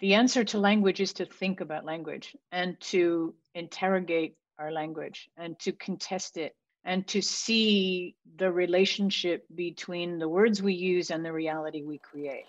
the answer to language is to think about language and to interrogate our language and to contest it and to see the relationship between the words we use and the reality we create.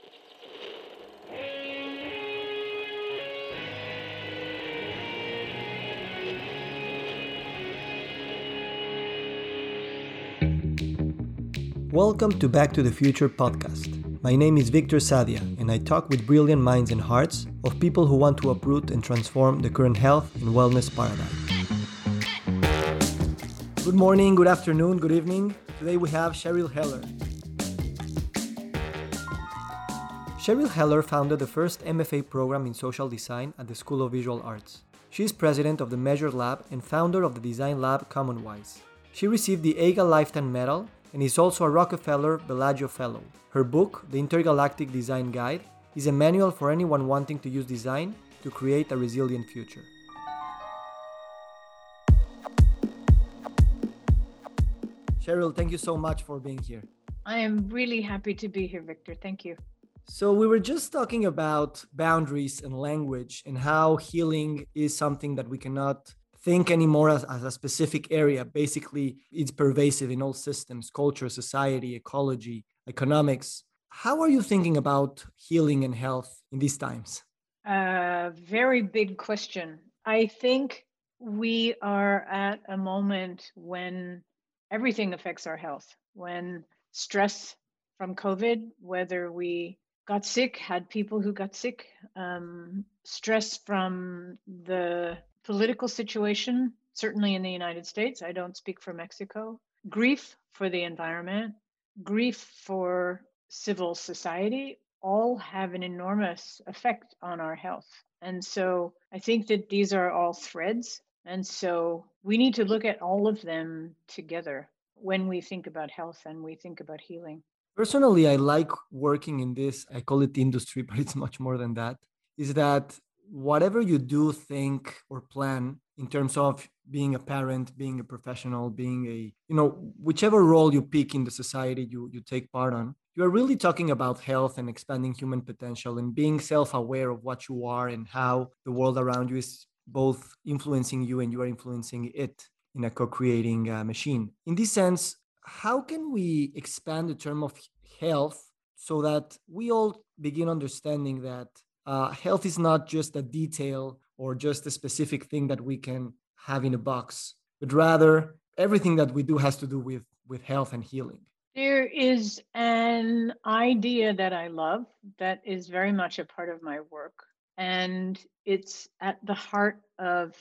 Welcome to Back to the Future podcast. My name is Victor Sadia, and I talk with brilliant minds and hearts of people who want to uproot and transform the current health and wellness paradigm. Good morning, good afternoon, good evening. Today we have Cheryl Heller. Cheryl Heller founded the first MFA program in social design at the School of Visual Arts. She is president of the Measure Lab and founder of the design lab Commonwise. She received the AIGA Lifetime Medal and is also a Rockefeller Bellagio Fellow. Her book, The Intergalactic Design Guide, is a manual for anyone wanting to use design to create a resilient future. Cheryl, thank you so much for being here. I am really happy to be here, Victor. Thank you. So, we were just talking about boundaries and language and how healing is something that we cannot think anymore as, as a specific area. Basically, it's pervasive in all systems culture, society, ecology, economics. How are you thinking about healing and health in these times? A very big question. I think we are at a moment when everything affects our health, when stress from COVID, whether we got sick, had people who got sick, um, stress from the political situation, certainly in the United States. I don't speak for Mexico. Grief for the environment, grief for civil society all have an enormous effect on our health. And so I think that these are all threads. And so we need to look at all of them together when we think about health and we think about healing. Personally, I like working in this, I call it industry, but it's much more than that. Is that whatever you do, think, or plan in terms of being a parent, being a professional, being a, you know, whichever role you pick in the society you, you take part on, you are really talking about health and expanding human potential and being self aware of what you are and how the world around you is both influencing you and you are influencing it in a co creating uh, machine. In this sense, how can we expand the term of health so that we all begin understanding that uh, health is not just a detail or just a specific thing that we can have in a box, but rather everything that we do has to do with, with health and healing. There is an idea that I love that is very much a part of my work. And it's at the heart of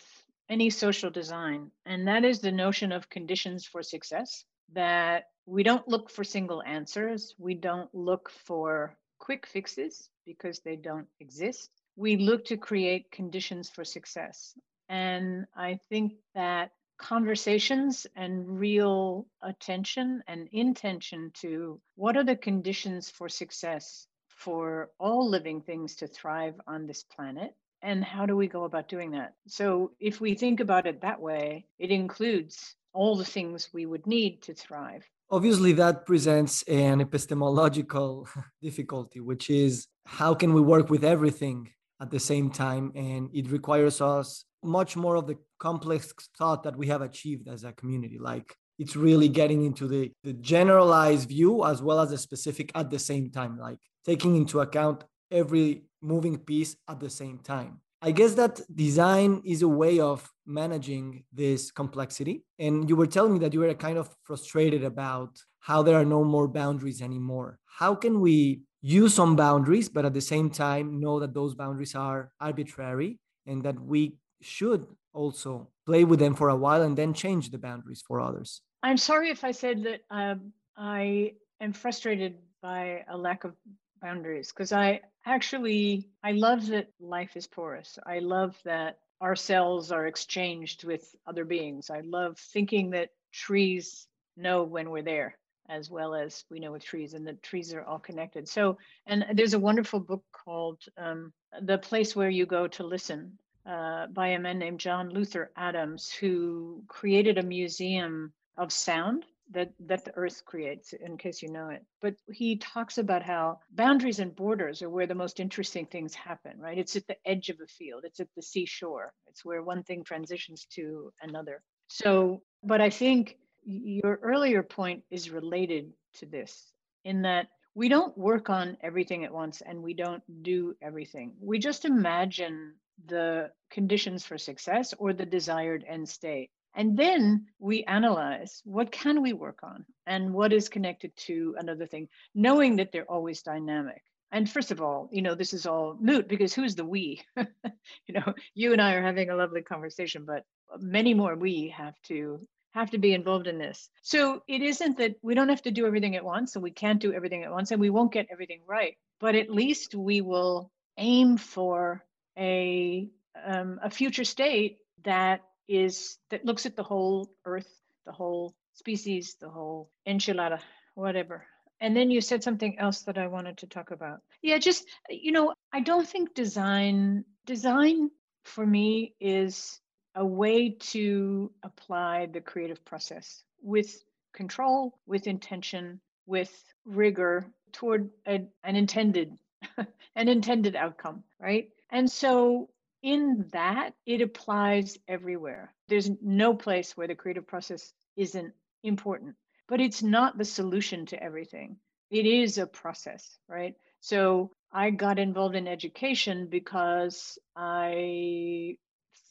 any social design. And that is the notion of conditions for success that we don't look for single answers. We don't look for quick fixes because they don't exist. We look to create conditions for success. And I think that conversations and real attention and intention to what are the conditions for success for all living things to thrive on this planet and how do we go about doing that so if we think about it that way it includes all the things we would need to thrive obviously that presents an epistemological difficulty which is how can we work with everything at the same time? And it requires us much more of the complex thought that we have achieved as a community. Like it's really getting into the, the generalized view as well as the specific at the same time like taking into account every moving piece at the same time I guess that design is a way of managing this complexity. And you were telling me that you were kind of frustrated about how there are no more boundaries anymore. How can we use some boundaries, but at the same time know that those boundaries are arbitrary and that we should also play with them for a while and then change the boundaries for others? I'm sorry if I said that um, I am frustrated by a lack of boundaries because I actually I love that life is porous. I love that our cells are exchanged with other beings. I love thinking that trees know when we're there as well as we know with trees and the trees are all connected. So and there's a wonderful book called um, The Place Where You Go to Listen uh, by a man named John Luther Adams who created a museum of sound that that the earth creates in case you know it. But he talks about how boundaries and borders are where the most interesting things happen right? It's at the edge of a field. It's at the seashore. It's where one thing transitions to another. So but i think your earlier point is related to this in that we don't work on everything at once and we don't do everything. We just imagine the conditions for success or the desired end state and then we analyze what can we work on and what is connected to another thing, knowing that they're always dynamic. And first of all, you know, this is all moot because who's the we? you know, you and I are having a lovely conversation, but many more we have to have to be involved in this. So it isn't that we don't have to do everything at once and we can't do everything at once and we won't get everything right, but at least we will aim for a um, a future state that is that looks at the whole earth, the whole species, the whole enchilada, whatever. And then you said something else that I wanted to talk about. Yeah, just you know, I don't think design design for me is a way to apply the creative process with control, with intention, with rigor toward a, an intended an intended outcome, right? And so in that, it applies everywhere. There's no place where the creative process isn't important, but it's not the solution to everything. It is a process, right? So I got involved in education because I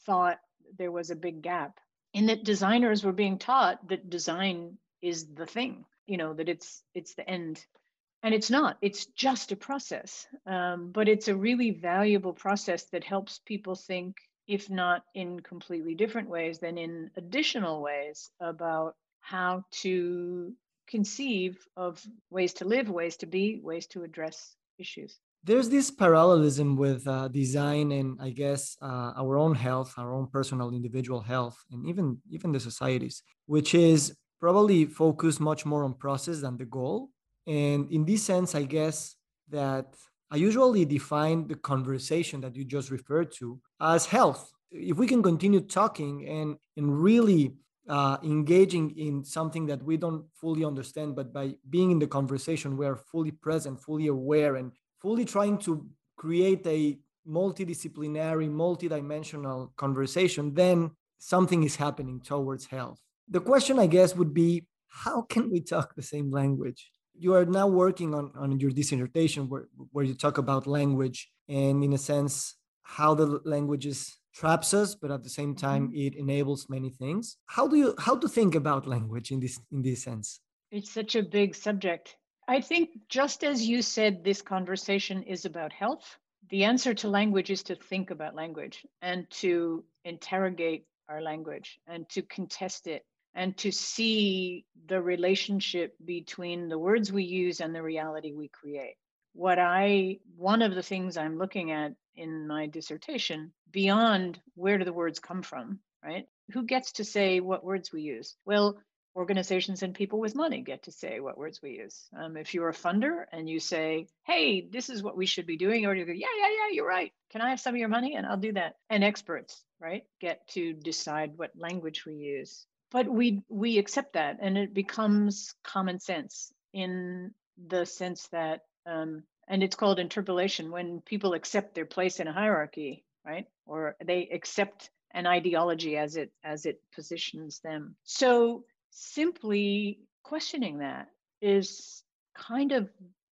thought there was a big gap in that designers were being taught that design is the thing, you know, that it's it's the end and it's not it's just a process um, but it's a really valuable process that helps people think if not in completely different ways then in additional ways about how to conceive of ways to live ways to be ways to address issues. There's this parallelism with uh, design and i guess uh, our own health our own personal individual health and even even the societies which is probably focused much more on process than the goal and in this sense, I guess that I usually define the conversation that you just referred to as health. If we can continue talking and, and really uh, engaging in something that we don't fully understand, but by being in the conversation, we are fully present, fully aware, and fully trying to create a multidisciplinary, multidimensional conversation, then something is happening towards health. The question, I guess, would be how can we talk the same language? You are now working on, on your dissertation where, where you talk about language and in a sense how the languages traps us but at the same time mm-hmm. it enables many things. How do you how to think about language in this in this sense? It's such a big subject. I think just as you said this conversation is about health the answer to language is to think about language and to interrogate our language and to contest it and to see the relationship between the words we use and the reality we create. What I, one of the things I'm looking at in my dissertation, beyond where do the words come from, right? Who gets to say what words we use? Well, organizations and people with money get to say what words we use. Um, if you're a funder and you say, hey, this is what we should be doing, or you go, yeah, yeah, yeah, you're right. Can I have some of your money? And I'll do that. And experts, right, get to decide what language we use but we we accept that and it becomes common sense in the sense that um, and it's called interpellation when people accept their place in a hierarchy right? Or they accept an ideology as it as it positions them. So simply questioning that is kind of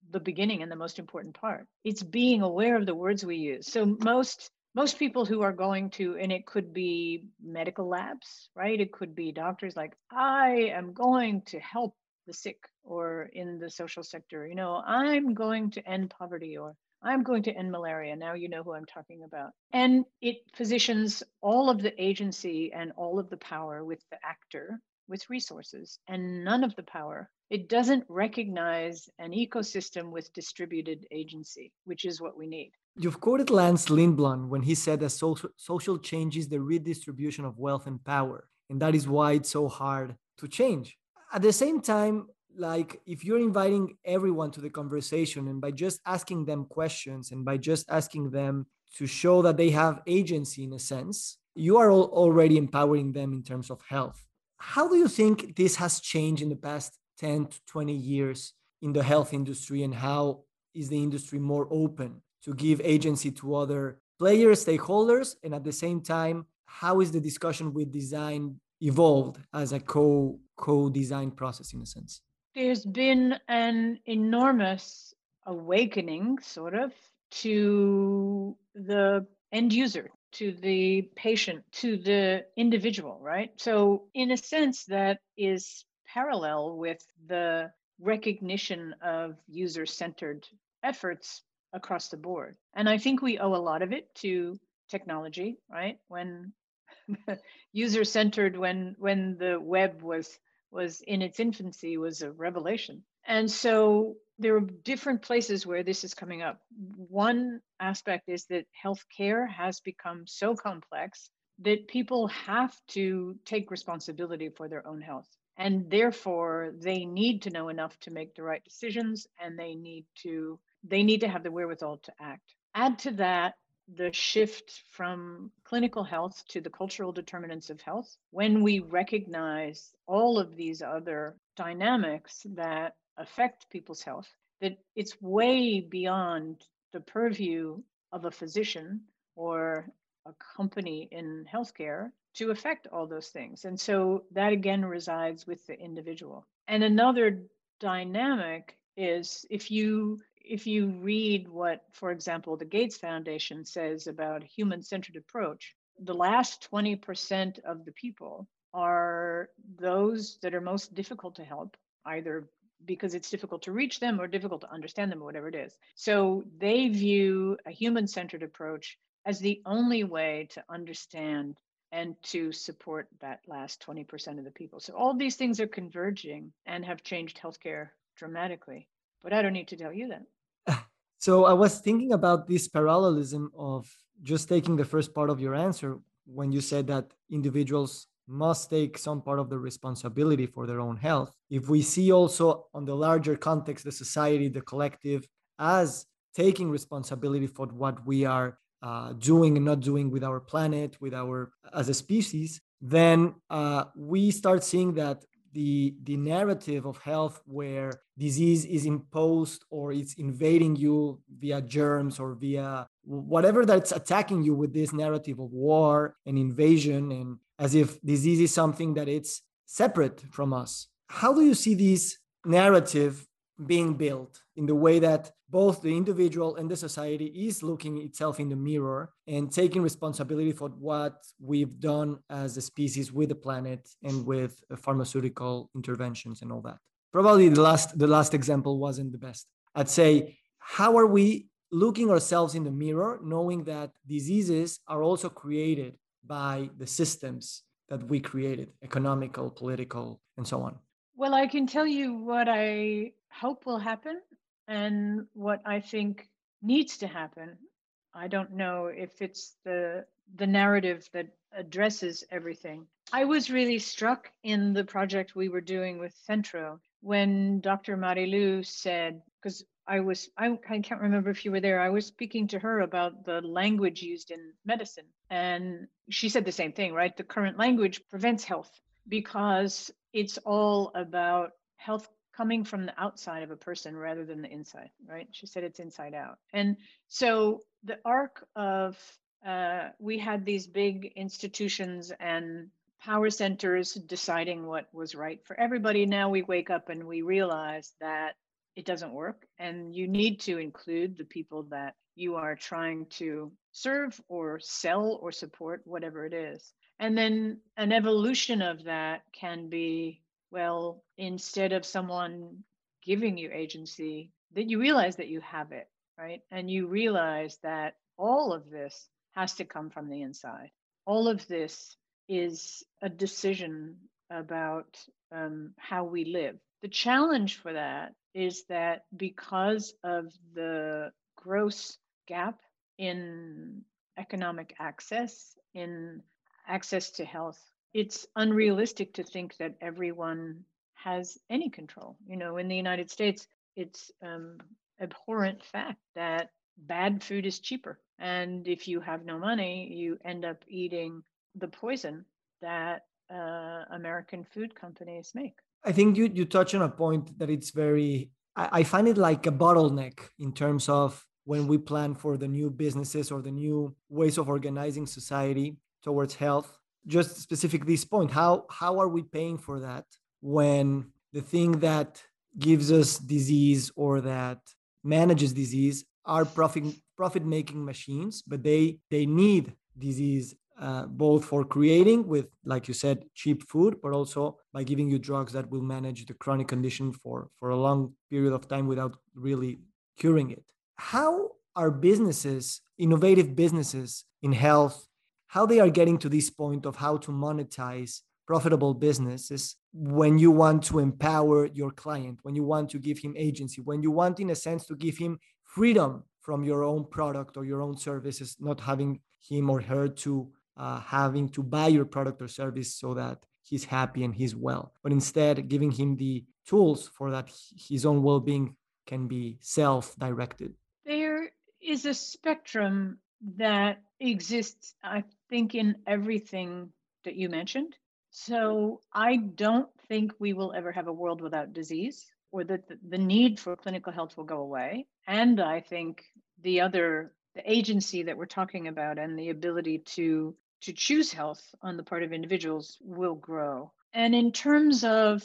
the beginning and the most important part. It's being aware of the words we use. So most most people who are going to, and it could be medical labs, right? It could be doctors like, I am going to help the sick or in the social sector, you know, I'm going to end poverty or I'm going to end malaria. Now you know who I'm talking about. And it positions all of the agency and all of the power with the actor with resources and none of the power. It doesn't recognize an ecosystem with distributed agency, which is what we need. You've quoted Lance Lindblom when he said that social, social change is the redistribution of wealth and power. And that is why it's so hard to change. At the same time, like if you're inviting everyone to the conversation and by just asking them questions and by just asking them to show that they have agency in a sense, you are already empowering them in terms of health. How do you think this has changed in the past 10 to 20 years in the health industry and how is the industry more open to give agency to other players stakeholders? And at the same time how is the discussion with design evolved as a co co design process in a sense? There's been an enormous awakening sort of to the end user to the patient to the individual right so in a sense that is parallel with the recognition of user centered efforts across the board. And I think we owe a lot of it to technology, right? When user centered when when the web was was in its infancy was a revelation. And so there are different places where this is coming up. One aspect is that healthcare has become so complex that people have to take responsibility for their own health. And therefore they need to know enough to make the right decisions and they need to they need to have the wherewithal to act. Add to that the shift from clinical health to the cultural determinants of health. When we recognize all of these other dynamics that affect people's health that it's way beyond the purview of a physician or a company in healthcare to affect all those things. And so that again resides with the individual. And another dynamic is if you if you read what for example the Gates Foundation says about human-centered approach, the last 20% of the people are those that are most difficult to help, either because it's difficult to reach them or difficult to understand them or whatever it is. So they view a human centered approach as the only way to understand and to support that last 20% of the people. So all these things are converging and have changed healthcare dramatically. But I don't need to tell you that. So I was thinking about this parallelism of just taking the first part of your answer when you said that individuals must take some part of the responsibility for their own health. If we see also on the larger context, the society, the collective, as taking responsibility for what we are uh, doing and not doing with our planet, with our as a species, then uh, we start seeing that the the narrative of health where disease is imposed or it's invading you via germs or via whatever that's attacking you with this narrative of war and invasion and as if disease is something that it's separate from us. How do you see this narrative being built in the way that both the individual and the society is looking itself in the mirror and taking responsibility for what we've done as a species with the planet and with pharmaceutical interventions and all that? Probably the last the last example wasn't the best. I'd say how are we looking ourselves in the mirror knowing that diseases are also created by the systems that we created economical political and so on well i can tell you what i hope will happen and what I think needs to happen. I don't know if it's the the narrative that addresses everything. I was really struck in the project we were doing with Centro when Dr. Marilu said, because I was, I, I can't remember if you were there, I was speaking to her about the language used in medicine. And she said the same thing, right? The current language prevents health because it's all about health coming from the outside of a person rather than the inside, right? She said it's inside out. And so the arc of uh, we had these big institutions and power centers deciding what was right for everybody. Now we wake up and we realize that it doesn't work, and you need to include the people that you are trying to serve or sell or support, whatever it is. And then an evolution of that can be well, instead of someone giving you agency, that you realize that you have it, right? And you realize that all of this has to come from the inside. All of this is a decision about um, how we live. The challenge for that is that because of the gross gap in economic access, in access to health it's unrealistic to think that everyone has any control. You know, in the United States, it's um, abhorrent fact that bad food is cheaper. And if you have no money, you end up eating the poison that uh, American food companies make. I think you, you touch on a point that it's very, I, I find it like a bottleneck in terms of when we plan for the new businesses or the new ways of organizing society towards health. Just specific this point, how how are we paying for that when the thing that gives us disease or that manages disease are profit profit making machines, but they they need disease uh, both for creating with like you said cheap food but also by giving you drugs that will manage the chronic condition for for a long period of time without really curing it. How are businesses innovative businesses in health how they are getting to this point of how to monetize profitable businesses when you want to empower your client when you want to give him agency when you want in a sense to give him freedom from your own product or your own services not having him or her to uh, having to buy your product or service so that he's happy and he's well, but instead giving him the tools for that his own well being can be self directed. There is a spectrum that exists, I think, in everything that you mentioned. So I don't think we will ever have a world without disease or that the need for clinical health will go away. And I think the other the agency that we're talking about and the ability to to choose health on the part of individuals will grow. And in terms of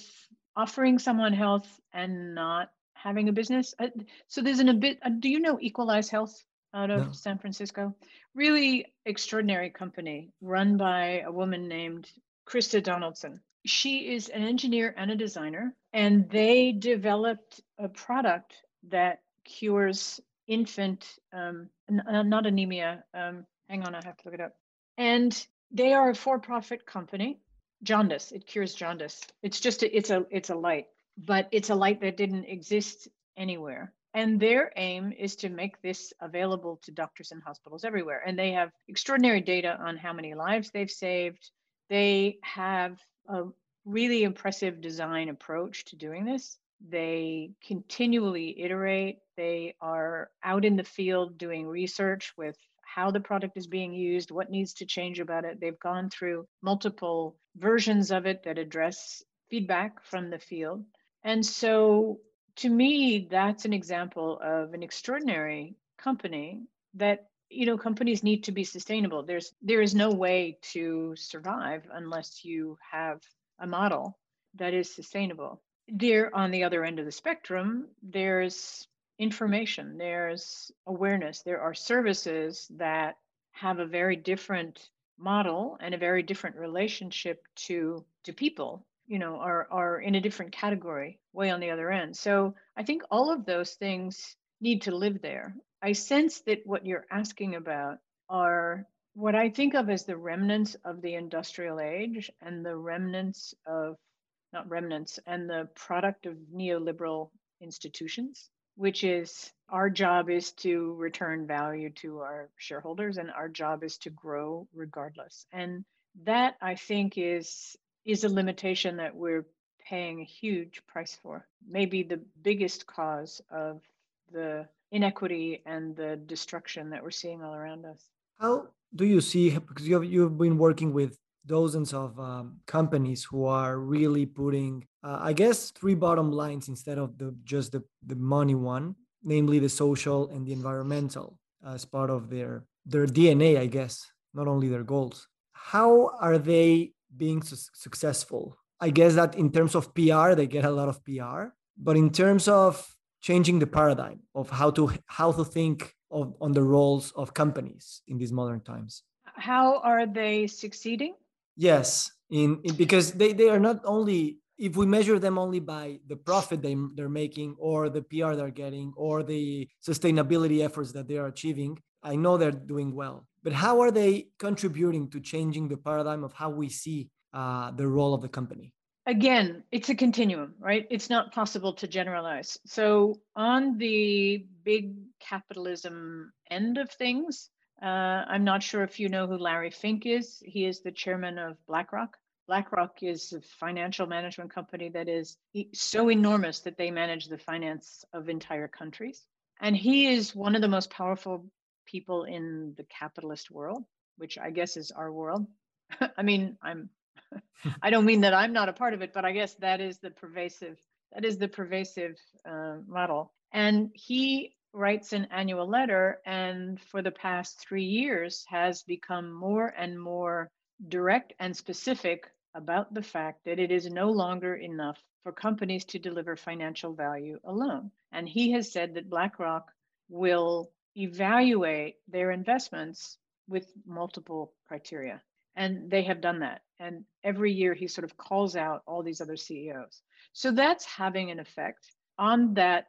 offering someone health and not having a business, uh, so there's an a bit. Uh, do you know Equalize Health out of no. San Francisco? Really extraordinary company run by a woman named Krista Donaldson. She is an engineer and a designer, and they developed a product that cures infant, um, n- uh, not anemia. Um, hang on, I have to look it up and they are a for-profit company. Jaundice it cures jaundice. It's just a, it's a it's a light but it's a light that didn't exist anywhere. And their aim is to make this available to doctors and hospitals everywhere. And they have extraordinary data on how many lives they've saved. They have a really impressive design approach to doing this. They continually iterate. They are out in the field doing research with how the product is being used, what needs to change about it. They've gone through multiple versions of it that address feedback from the field. And so to me, that's an example of an extraordinary company that you know companies need to be sustainable there's there is no way to survive unless you have a model that is sustainable there on the other end of the spectrum there's information, there's awareness, there are services that have a very different model and a very different relationship to to people you know are are in a different category way on the other end. So i think all of those things need to live there. I sense that what you're asking about are what i think of as the remnants of the industrial age and the remnants of not remnants and the product of neoliberal institutions which is our job is to return value to our shareholders and our job is to grow regardless. And that i think is is a limitation that we're paying a huge price for. Maybe the biggest cause of the inequity and the destruction that we're seeing all around us. How do you see because you've, you've been working with dozens of um, companies who are really putting uh, i guess three bottom lines instead of the just the, the money one namely the social and the environmental as part of their their dna i guess not only their goals. How are they being su- successful? I guess that in terms of pr they get a lot of pr but in terms of changing the paradigm of how to how to think of on the roles of companies in these modern times. How are they succeeding Yes, in, in because they, they are not only if we measure them only by the profit they, they're making or the PR they're getting or the sustainability efforts that they are achieving, I know they're doing well. But how are they contributing to changing the paradigm of how we see uh, the role of the company? Again, it's a continuum, right? It's not possible to generalize. So, on the big capitalism end of things, uh, I'm not sure if you know who Larry Fink is. He is the chairman of BlackRock. BlackRock is a financial management company that is so enormous that they manage the finance of entire countries. And he is one of the most powerful people in the capitalist world, which I guess is our world. I mean, I'm I don't mean that I'm not a part of it, but I guess that is the pervasive that is the pervasive uh, model. And he writes an annual letter, and for the past three years has become more and more direct and specific about the fact that it is no longer enough for companies to deliver financial value alone. And he has said that BlackRock will evaluate their investments with multiple criteria. And they have done that. And every year he sort of calls out all these other CEOs. So that's having an effect on that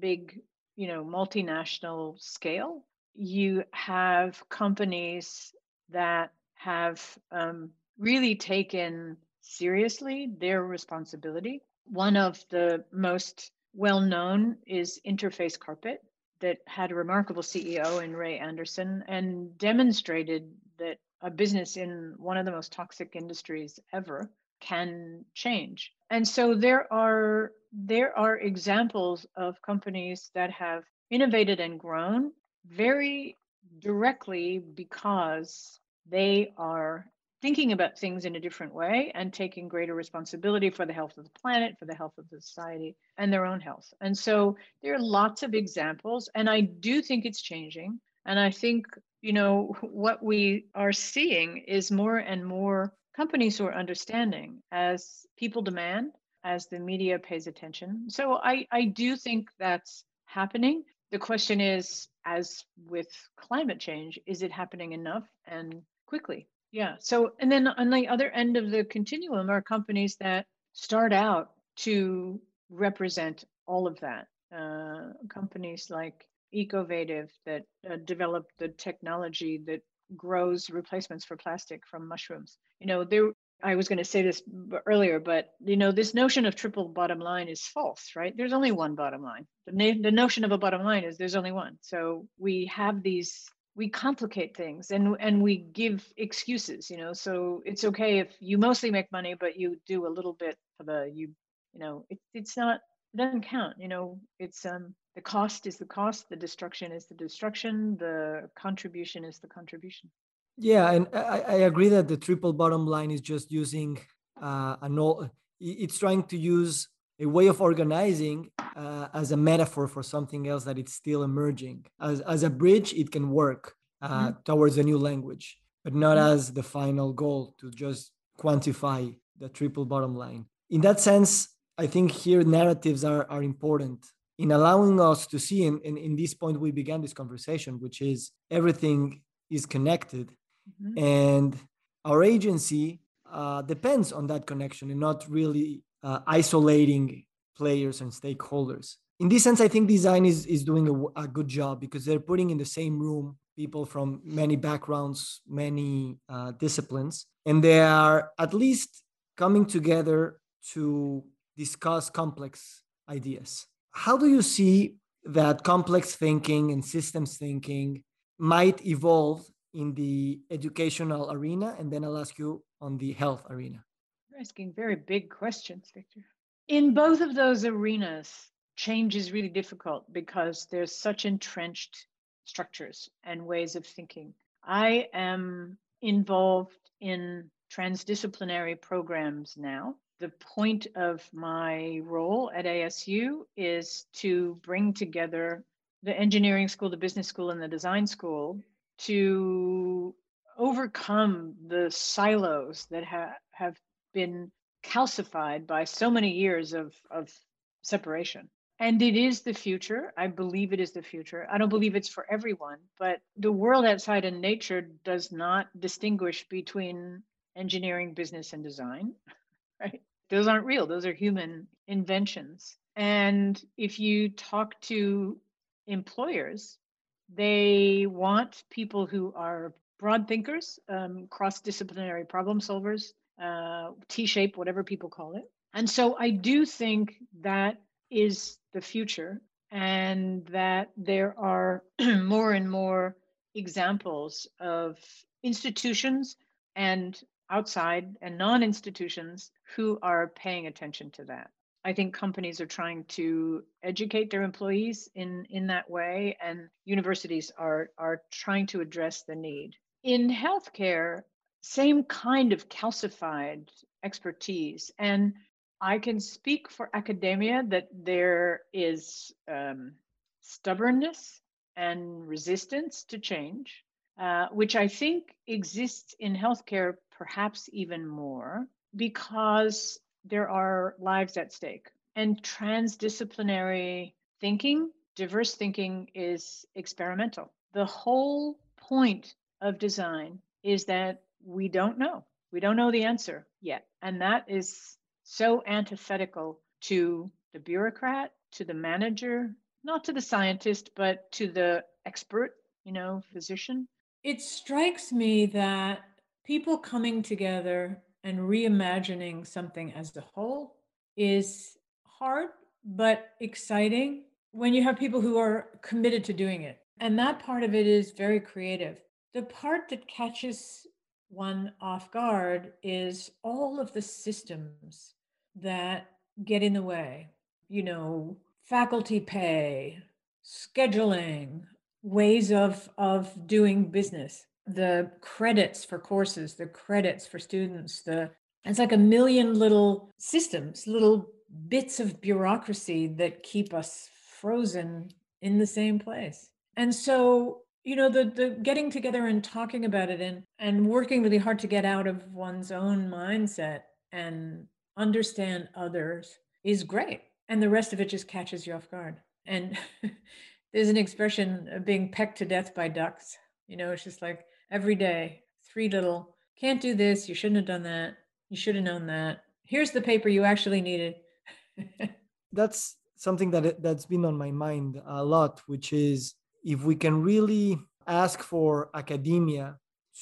big, you know, multinational scale. You have companies that have um, really taken seriously their responsibility. One of the most well known is Interface Carpet, that had a remarkable CEO in Ray Anderson and demonstrated that a business in one of the most toxic industries ever can change. And so there are there are examples of companies that have innovated and grown very directly because they are thinking about things in a different way and taking greater responsibility for the health of the planet, for the health of the society, and their own health. And so there are lots of examples, and I do think it's changing. And I think, you know, what we are seeing is more and more companies who are understanding as people demand, as the media pays attention. So I, I do think that's happening. The question is, as with climate change, is it happening enough and quickly? Yeah. So, and then on the other end of the continuum are companies that start out to represent all of that. Uh, companies like Ecovative that uh, developed the technology that grows replacements for plastic from mushrooms. You know, there. I was going to say this earlier, but you know, this notion of triple bottom line is false, right? There's only one bottom line. The, na- the notion of a bottom line is there's only one. So we have these we complicate things and and we give excuses you know so it's okay if you mostly make money but you do a little bit for the you you know it, it's not it doesn't count you know it's um the cost is the cost the destruction is the destruction the contribution is the contribution yeah and i, I agree that the triple bottom line is just using uh an old it's trying to use a way of organizing uh, as a metaphor for something else that it's still emerging. As, as a bridge, it can work uh, mm-hmm. towards a new language, but not mm-hmm. as the final goal to just quantify the triple bottom line. In that sense, I think here narratives are, are important in allowing us to see, and, and in this point, we began this conversation, which is everything is connected. Mm-hmm. And our agency uh, depends on that connection and not really uh, isolating players and stakeholders. In this sense, I think design is, is doing a, a, good job because they're putting in the same room people from many backgrounds, many uh, disciplines, and they are at least coming together to discuss complex ideas. How do you see that complex thinking and systems thinking might evolve in the educational arena? And then I'll ask you on the health arena You're asking very big questions, Victor. In both of those arenas, change is really difficult because there's such entrenched structures and ways of thinking. I am involved in transdisciplinary programs now. The point of my role at ASU is to bring together the engineering school, the business school, and the design school to overcome the silos that ha- have been calcified by so many years of, of separation. And it is the future. I believe it is the future. I don't believe it's for everyone, but the world outside in nature does not distinguish between engineering, business, and design, right? Those aren't real, those are human inventions. And if you talk to employers, they want people who are broad thinkers, um, cross disciplinary problem solvers, uh, T shape, whatever people call it. And so I do think that is the future, and that there are more and more examples of institutions and outside and non institutions who are paying attention to that. I think companies are trying to educate their employees in, in that way, and universities are, are trying to address the need. In healthcare, same kind of calcified expertise. And I can speak for academia that there is um, stubbornness and resistance to change, uh, which I think exists in healthcare perhaps even more because there are lives at stake. And transdisciplinary thinking, diverse thinking is experimental. The whole point of design is that we don't know. We don't know the answer yet. And that is so antithetical to the bureaucrat, to the manager, not to the scientist, but to the expert, you know, physician. It strikes me that people coming together and reimagining something as a whole is hard, but exciting when you have people who are committed to doing it. And that part of it is very creative. The part that catches one off guard is all of the systems that get in the way. You know, faculty pay, scheduling, ways of of doing business, the credits for courses, the credits for students, the it's like a million little systems, little bits of bureaucracy that keep us frozen in the same place. And so, you know, the the getting together and talking about it and and working really hard to get out of one's own mindset and understand others is great. And the rest of it just catches you off guard. And there's an expression of being pecked to death by ducks. You know, it's just like every day, three little, can't do this, you shouldn't have done that, you should have known that. Here's the paper you actually needed. that's something that that's been on my mind a lot, which is if we can really ask for academia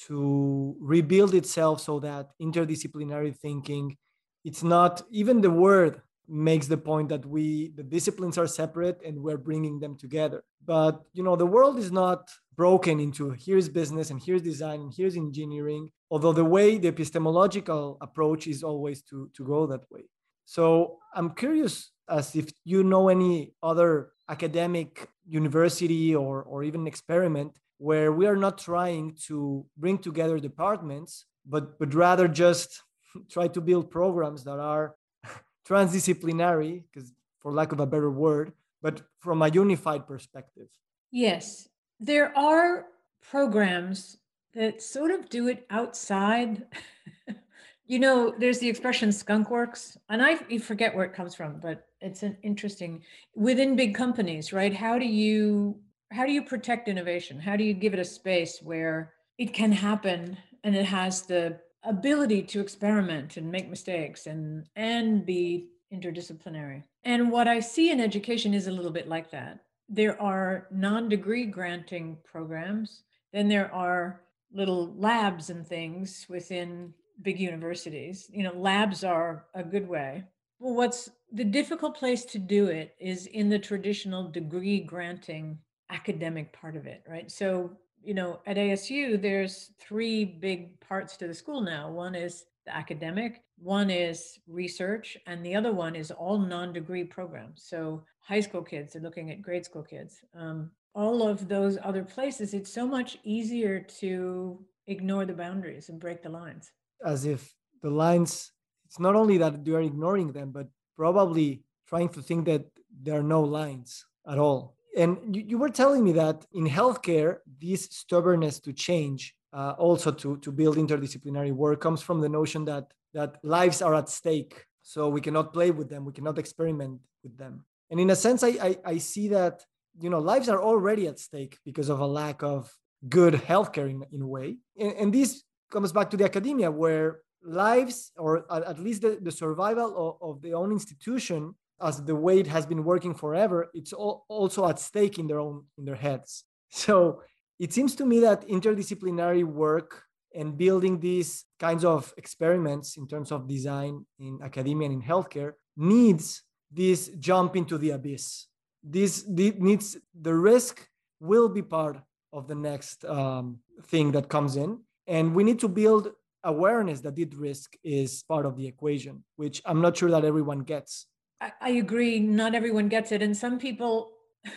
to rebuild itself so that interdisciplinary thinking it's not even the word makes the point that we the disciplines are separate and we're bringing them together. But you know the world is not broken into here's business and here's design and here's engineering although the way the epistemological approach is always to to go that way. So i'm curious as if you know any other academic university or or even experiment where we are not trying to bring together departments but but rather just try to build programs that are transdisciplinary, because for lack of a better word, but from a unified perspective. Yes, there are programs that sort of do it outside. you know, there's the expression skunk works, and I forget where it comes from, but it's an interesting within big companies, right? How do you how do you protect innovation? How do you give it a space where it can happen and it has the ability to experiment and make mistakes and and be interdisciplinary. And what I see in education is a little bit like that. There are non-degree granting programs, then there are little labs and things within big universities. You know, labs are a good way. Well, what's the difficult place to do it is in the traditional degree granting academic part of it, right? So you know, at ASU, there's three big parts to the school now. One is the academic, one is research, and the other one is all non degree programs. So high school kids are looking at grade school kids. Um, all of those other places, it's so much easier to ignore the boundaries and break the lines. As if the lines, it's not only that you are ignoring them, but probably trying to think that there are no lines at all and you, you were telling me that in healthcare, this stubbornness to change, uh, also to, to build interdisciplinary work, comes from the notion that that lives are at stake. So we cannot play with them, we cannot experiment with them. And in a sense, I, I, I see that you know lives are already at stake because of a lack of good healthcare in, in a way. And, and this comes back to the academia where lives or at least the, the survival of, of the own institution as the way it has been working forever, it's also at stake in their own in their heads. So it seems to me that interdisciplinary work and building these kinds of experiments in terms of design in academia and in healthcare needs this jump into the abyss. This, this needs the risk will be part of the next um, thing that comes in, and we need to build awareness that this risk is part of the equation, which I'm not sure that everyone gets. I, agree. Not everyone gets it, and some people,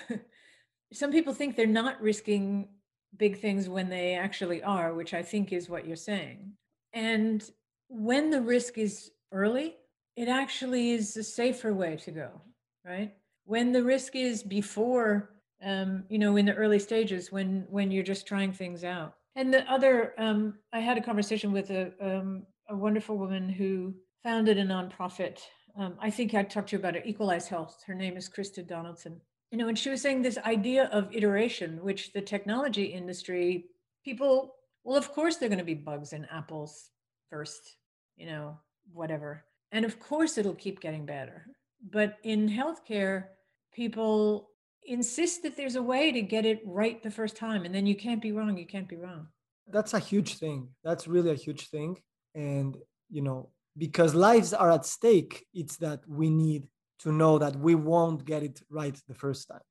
some people think they're not risking big things when they actually are, which I think is what you're saying. And when the risk is early, it actually is a safer way to go, right? When the risk is before, um, you know, in the early stages, when when you're just trying things out. And the other, um, I had a conversation with a um, a wonderful woman who founded a nonprofit. Um, I think I talked to you about it, Health. Her name is Krista Donaldson. You know, and she was saying this idea of iteration, which the technology industry people, well, of course, they're going to be bugs in apples first, you know, whatever. And of course, it'll keep getting better. But in healthcare, people insist that there's a way to get it right the first time. And then you can't be wrong. You can't be wrong. That's a huge thing. That's really a huge thing. And, you know, because lives are at stake, it's that we need to know that we won't get it right the first time.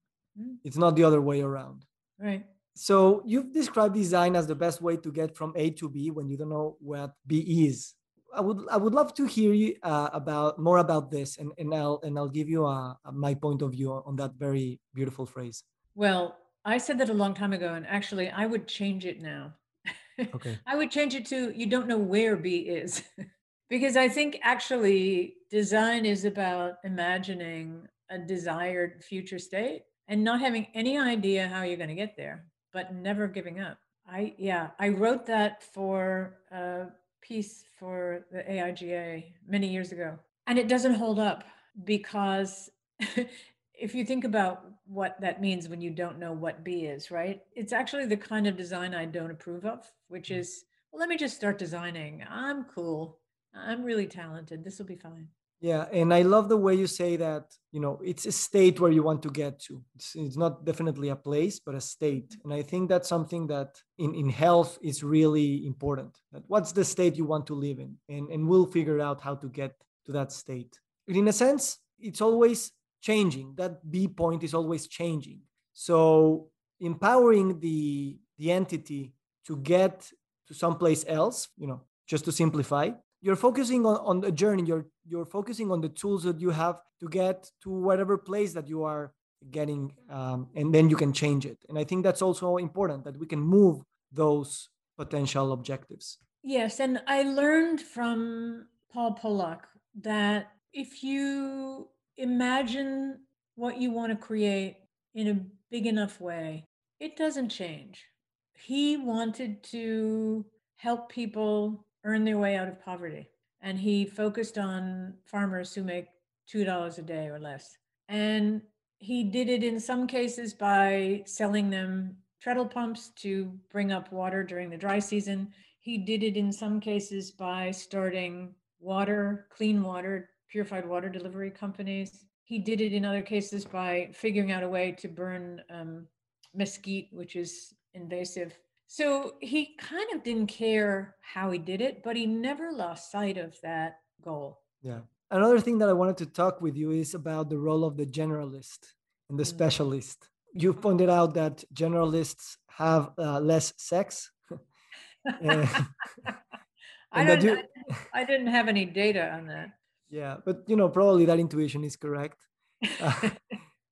Mm. It's not the other way around. Right. So you've described design as the best way to get from A to B when you don't know what B is. I would I would love to hear you uh, about more about this, and, and I'll and I'll give you a, a, my point of view on that very beautiful phrase. Well, I said that a long time ago, and actually, I would change it now. Okay. I would change it to you don't know where B is, because I think actually design is about imagining a desired future state and not having any idea how you're going to get there but never giving up. I yeah, I wrote that for a piece for the AIGA many years ago. And it doesn't hold up because if you think about what that means when you don't know what B is, right? It's actually the kind of design I don't approve of, which mm. is, well, let me just start designing. I'm cool. I'm really talented. This will be fine. Yeah, and I love the way you say that, you know, it's a state where you want to get to. It's, it's not definitely a place, but a state. Mm-hmm. And I think that's something that in, in health is really important. That what's the state you want to live in? And, and we'll figure out how to get to that state. But in a sense, it's always changing. That B point is always changing. So empowering the the entity to get to someplace else, you know, just to simplify, you're focusing on, on the journey. You're you're focusing on the tools that you have to get to whatever place that you are getting um, and then you can change it. And i think that's also important that we can move those potential objectives. Yes and i learned from paul polak that if you imagine what you want to create in a big enough way it doesn't change. He wanted to help people earn their way out of poverty. And he focused on farmers who make $2 a day or less. And he did it in some cases by selling them treadle pumps to bring up water during the dry season. He did it in some cases by starting water, clean water, purified water delivery companies. He did it in other cases by figuring out a way to burn um, mesquite, which is invasive so he kind of didn't care how he did it, but he never lost sight of that goal. Yeah. Another thing that I wanted to talk with you is about the role of the generalist and the mm. specialist. You pointed out that generalists have uh, less sex. I, don't, you... I, I didn't have any data on that. Yeah, but you know, probably that intuition is correct. Uh,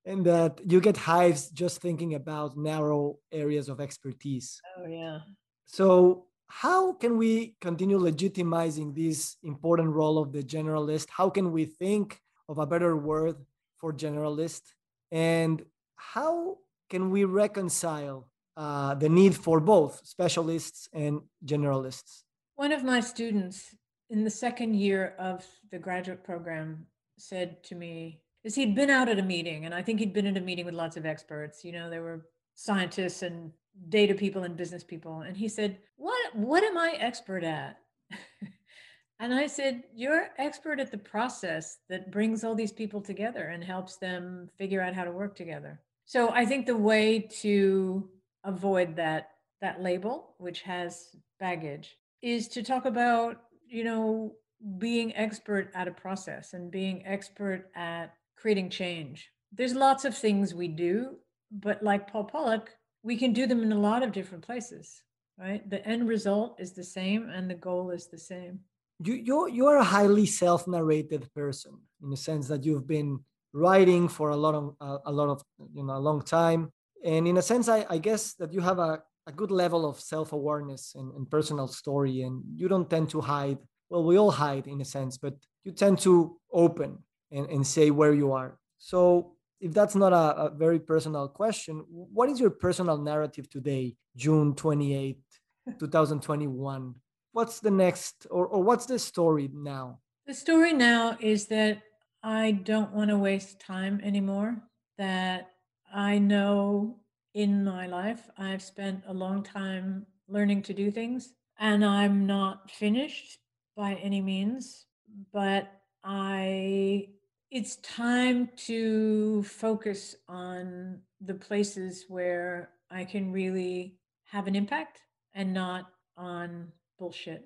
and that you get hives just thinking about narrow areas of expertise. Oh, yeah. So, how can we continue legitimizing this important role of the generalist? How can we think of a better word for generalist? And how can we reconcile uh, the need for both specialists and generalists? One of my students in the second year of the graduate program said to me, is he'd been out at a meeting and I think he'd been at a meeting with lots of experts. You know, there were scientists and data people and business people. And he said, What what am I expert at? and I said, You're expert at the process that brings all these people together and helps them figure out how to work together. So I think the way to avoid that that label, which has baggage, is to talk about, you know, being expert at a process and being expert at creating change. There's lots of things we do, but like Paul Polak, we can do them in a lot of different places, right? The end result is the same and the goal is the same. You, you're, you're a highly self-narrated person in the sense that you've been writing for a lot of, a, a lot of, you know, a long time. And in a sense, I, I guess that you have a a good level of self-awareness and, and personal story and you don't tend to hide well we all hide in a sense but you tend to open and, and say where you are so if that's not a, a very personal question what is your personal narrative today june 28 2021 what's the next or, or what's the story now the story now is that i don't want to waste time anymore that i know in my life. I've spent a long time learning to do things, and I'm not finished by any means, but I it's time to focus on the places where I can really have an impact and not on bullshit.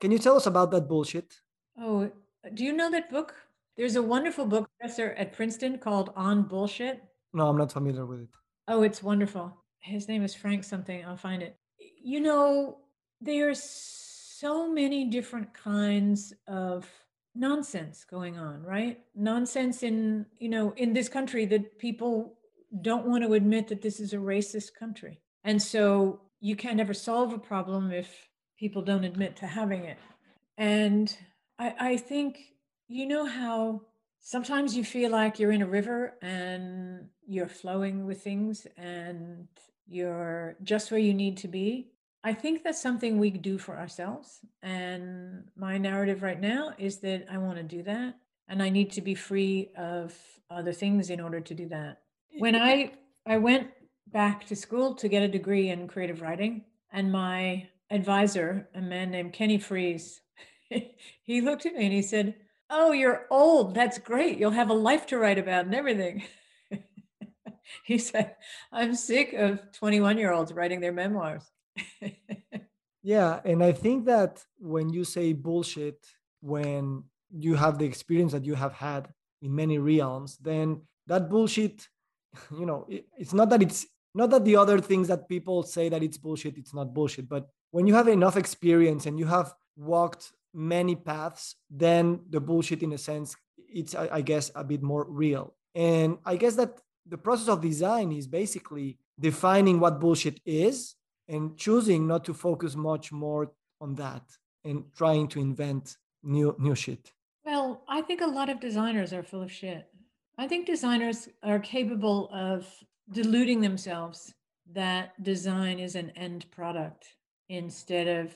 Can you tell us about that bullshit? Oh, do you know that book? There's a wonderful book professor at Princeton called On Bullshit. No, I'm not familiar with it. Oh, it's wonderful. His name is Frank something. I'll find it. You know, there are so many different kinds of nonsense going on, right? Nonsense in, you know, in this country that people don't want to admit that this is a racist country. And so you can't ever solve a problem if people don't admit to having it. And I, I think, you know, how sometimes you feel like you're in a river and you're flowing with things and you're just where you need to be. I think that's something we do for ourselves. And my narrative right now is that I want to do that. And I need to be free of other things in order to do that. When I I went back to school to get a degree in creative writing, and my advisor, a man named Kenny Freese, he looked at me and he said, Oh, you're old. That's great. You'll have a life to write about and everything. he said, I'm sick of 21 year olds writing their memoirs. yeah. And I think that when you say bullshit, when you have the experience that you have had in many realms, then that bullshit, you know, it, it's not that it's not that the other things that people say that it's bullshit, it's not bullshit, but when you have enough experience and you have walked many paths, then the bullshit, in a sense, it's, I, I guess, a bit more real. And I guess that the process of design is basically defining what bullshit is and choosing not to focus much more on that and trying to invent new new shit. Well, I think a lot of designers are full of shit. I think designers are capable of deluding themselves that design is an end product instead of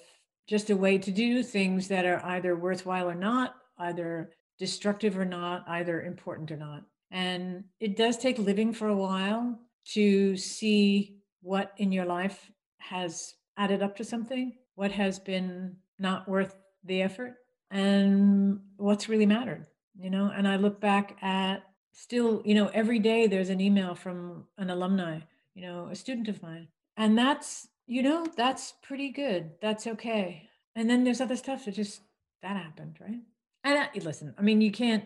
just a way to do things that are either worthwhile or not, either destructive or not, either important or not. And it does take living for a while to see what in your life has added up to something, what has been not worth the effort, and what's really mattered, you know. And I look back at still, you know, every day there's an email from an alumni, you know, a student of mine. And that's you know, that's pretty good. That's okay. And then there's other stuff that just that happened, right? And I, listen, I mean, you can't.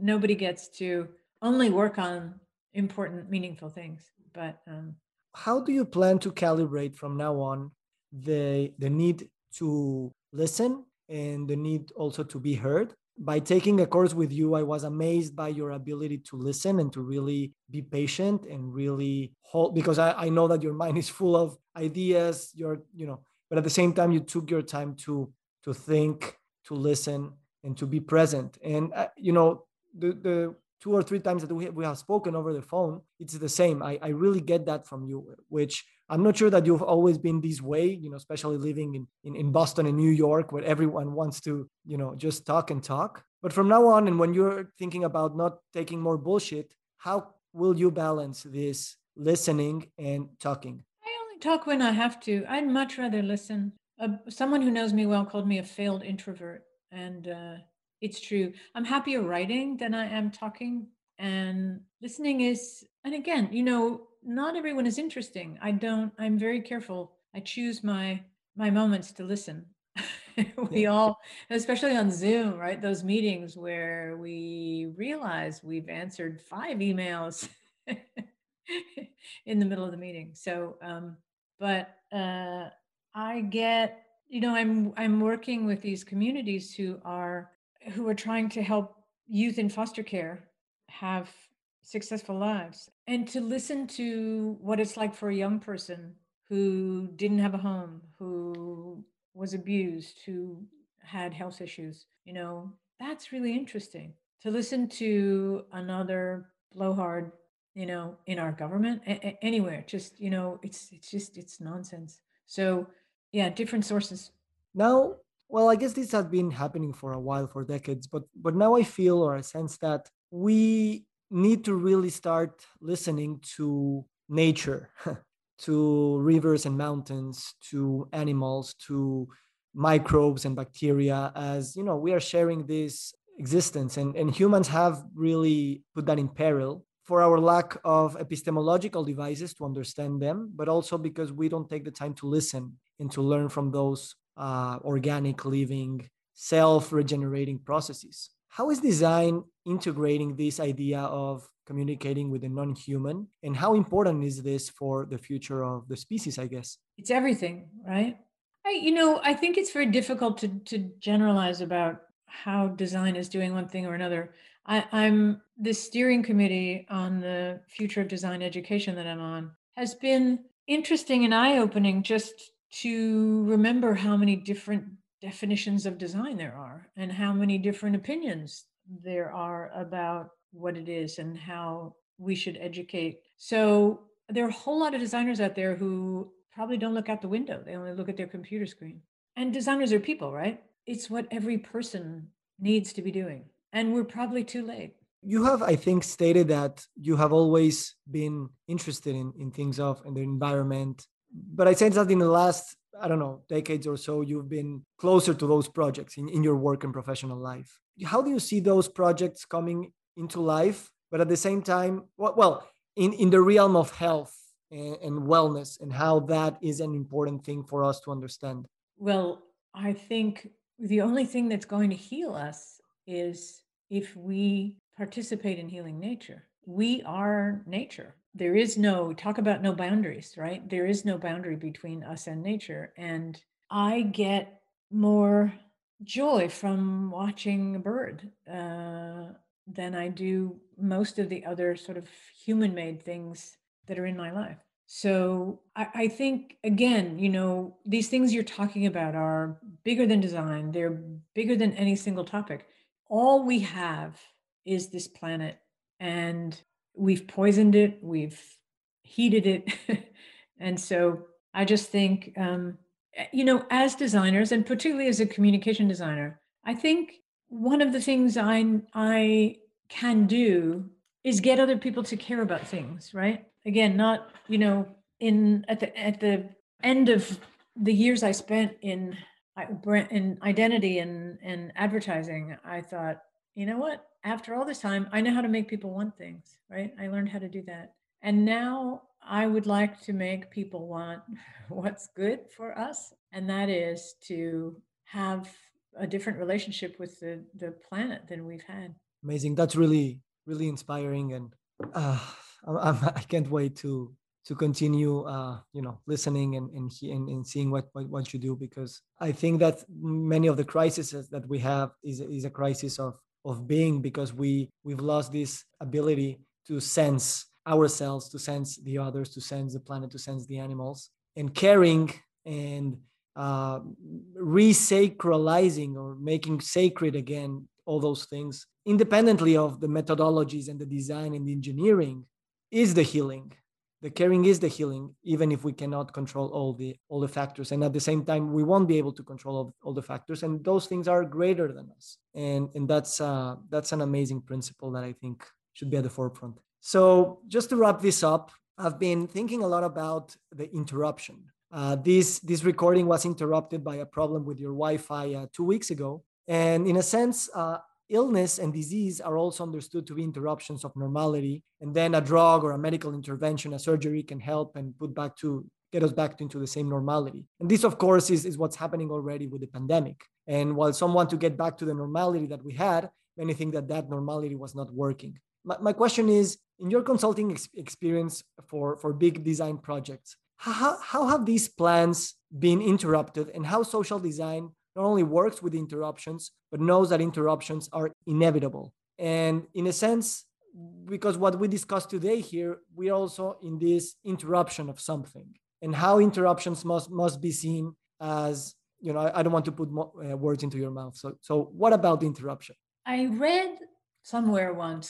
Nobody gets to only work on important, meaningful things. But um, how do you plan to calibrate from now on the the need to listen and the need also to be heard? by taking a course with you, I was amazed by your ability to listen and to really be patient and really hold because I, I know that your mind is full of ideas, you're, you know, but at the same time, you took your time to to think, to listen, and to be present. And uh, you know, the the two or three times that we have, we have spoken over the phone, it's the same. I, I really get that from you, which I'm not sure that you've always been this way, you know, especially living in, in, in Boston and New York, where everyone wants to, you know, just talk and talk. But from now on, and when you're thinking about not taking more bullshit, how will you balance this listening and talking? I only talk when I have to. I'd much rather listen. Uh, someone who knows me well called me a failed introvert. And uh, it's true. I'm happier writing than I am talking. And listening is, and again, you know, not everyone is interesting. I don't, I'm very careful. I choose my my moments to listen. we all, especially on Zoom, right? Those meetings where we realize we've answered five emails in the middle of the meeting. So, um, but uh, I get, you know, I'm I'm working with these communities who are who are trying to help youth in foster care have successful lives and to listen to what it's like for a young person who didn't have a home, who was abused, who had health issues. You know, that's really interesting to listen to another blowhard, you know, in our government, a- anywhere. Just, you know, it's it's just it's nonsense. So, yeah, different sources. Now, well, I guess this has been happening for a while, for decades, but but now I feel or I sense that we need to really start listening to nature, to rivers and mountains, to animals, to microbes and bacteria as you know we are sharing this existence. And, and humans have really put that in peril for our lack of epistemological devices to understand them but also because we don't take the time to listen and to learn from those uh, organic living self-regenerating processes. How is design integrating this idea of communicating with the non-human? And how important is this for the future of the species i guess? It's everything right? I, you know, I think it's very difficult to to generalize about how design is doing one thing or another. I, I'm the steering committee on the future of design education that I'm on has been interesting and eye-opening just to remember how many different definitions of design there are and how many different opinions there are about what it is and how we should educate. So there are a whole lot of designers out there who probably don't look out the window. They only look at their computer screen. And designers are people, right? It's what every person needs to be doing. And we're probably too late. You have, I think, stated that you have always been interested in, in things of in the environment. But I sense that in the last, I don't know, decades or so, you've been closer to those projects in, in your work and professional life. How do you see those projects coming into life? But at the same time, well, in, in the realm of health and, and wellness and how that is an important thing for us to understand? Well, I think the only thing that's going to heal us is if we participate in healing nature. We are nature. There is no, talk about no boundaries, right? There is no boundary between us and nature. And I get more joy from watching a bird uh, than I do most of the other sort of human made things that are in my life. So I, I, think again, you know, these things you're talking about are bigger than design. They're bigger than any single topic. All we have is this planet, and we've poisoned it, we've heated it, and so I just think, um, eh, you know, as designers, and particularly as a communication designer, I think one of the things I I can do is get other people to care about things, right? Again, not, you know, in at the at the end of the years I spent in in identity and and advertising, I thought, you know what? After all this time, I know how to make people want things, right? I learned how to do that. And now I would like to make people want what's good for us, and that is to have a different relationship with the the planet than we've had. Amazing. That's really really inspiring and uh, I'm, I can not wait to to continue uh, you know listening and and, and, and seeing what, what, what you do because I think that many of the crises that we have is, is a crisis of of being because we we've lost this ability to sense ourselves to sense the others to sense the planet to sense the animals. And caring and uh, resacralizing or making sacred again all those things independently of the methodologies and the design and the engineering is the healing the caring is the healing even if we cannot control all the all the factors. And at the same time we won't be able to control all, all the factors and those things are greater than us. And and that's uh that's an amazing principle that i think should be at the forefront. So just to wrap this up i've been thinking a lot about the interruption. Uh, this this recording was interrupted by a problem with your wi-fi uh, two weeks ago. And in a sense uh, illness and disease are also understood to be interruptions of normality and then a drug or a medical intervention a surgery can help and put back to get us back into the same normality. And this of course is, is what's happening already with the pandemic. And while some want to get back to the normality that we had many think that that normality was not working. My, my question is in your consulting ex- experience for, for big design projects how, how have these plans been interrupted and how social design not only works with interruptions, but knows that interruptions are inevitable. And in a sense, because what we discussed today here, we're also in this interruption of something. and how interruptions must must be seen as you know i, I don't want to put mo- uh, words into your mouth so so what about the interruption I read somewhere once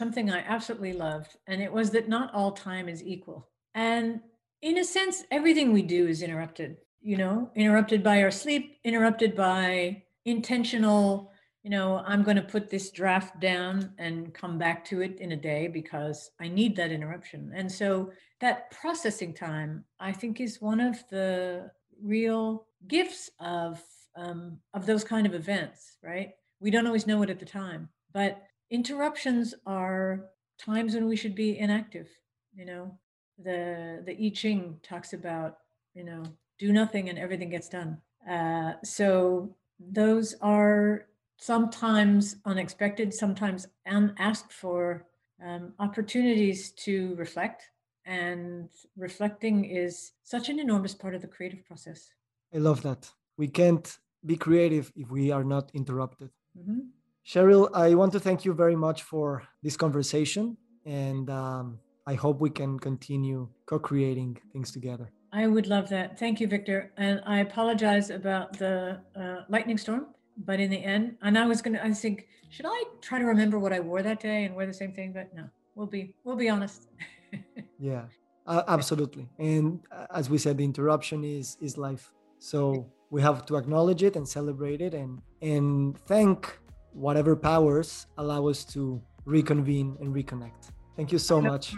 something I absolutely loved, and it was that not all time is equal. And in a sense, everything we do is interrupted, you know, interrupted by our sleep, interrupted by intentional, you know, I'm going to put this draft down and come back to it in a day because I need that interruption. And so that processing time, I think, is one of the real gifts of um, of those kind of events, right? We don't always know it at the time, but interruptions are times when we should be inactive. You know, the the I Ching talks about you know do nothing and everything gets done. Uh, so those are sometimes unexpected, sometimes unasked for um, opportunities to reflect. And reflecting is such an enormous part of the creative process. I love that. We can't be creative if we are not interrupted. Mm-hmm. Cheryl, I want to thank you very much for this conversation, and um, I hope we can continue co creating things together. I would love that. Thank you, Victor. And I apologize about the uh, lightning storm, but in the end, and I was going to, I think, should I try to remember what I wore that day and wear the same thing? But no, we'll be, we'll be honest. yeah, uh, absolutely. And uh, as we said, the interruption is is life. So we have to acknowledge it and celebrate it, and and thank whatever powers allow us to reconvene and reconnect. Thank you so much.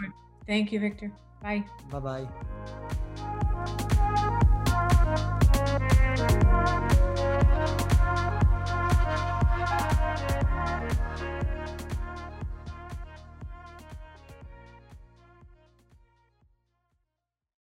Thank you, Victor. Bye. Bye bye.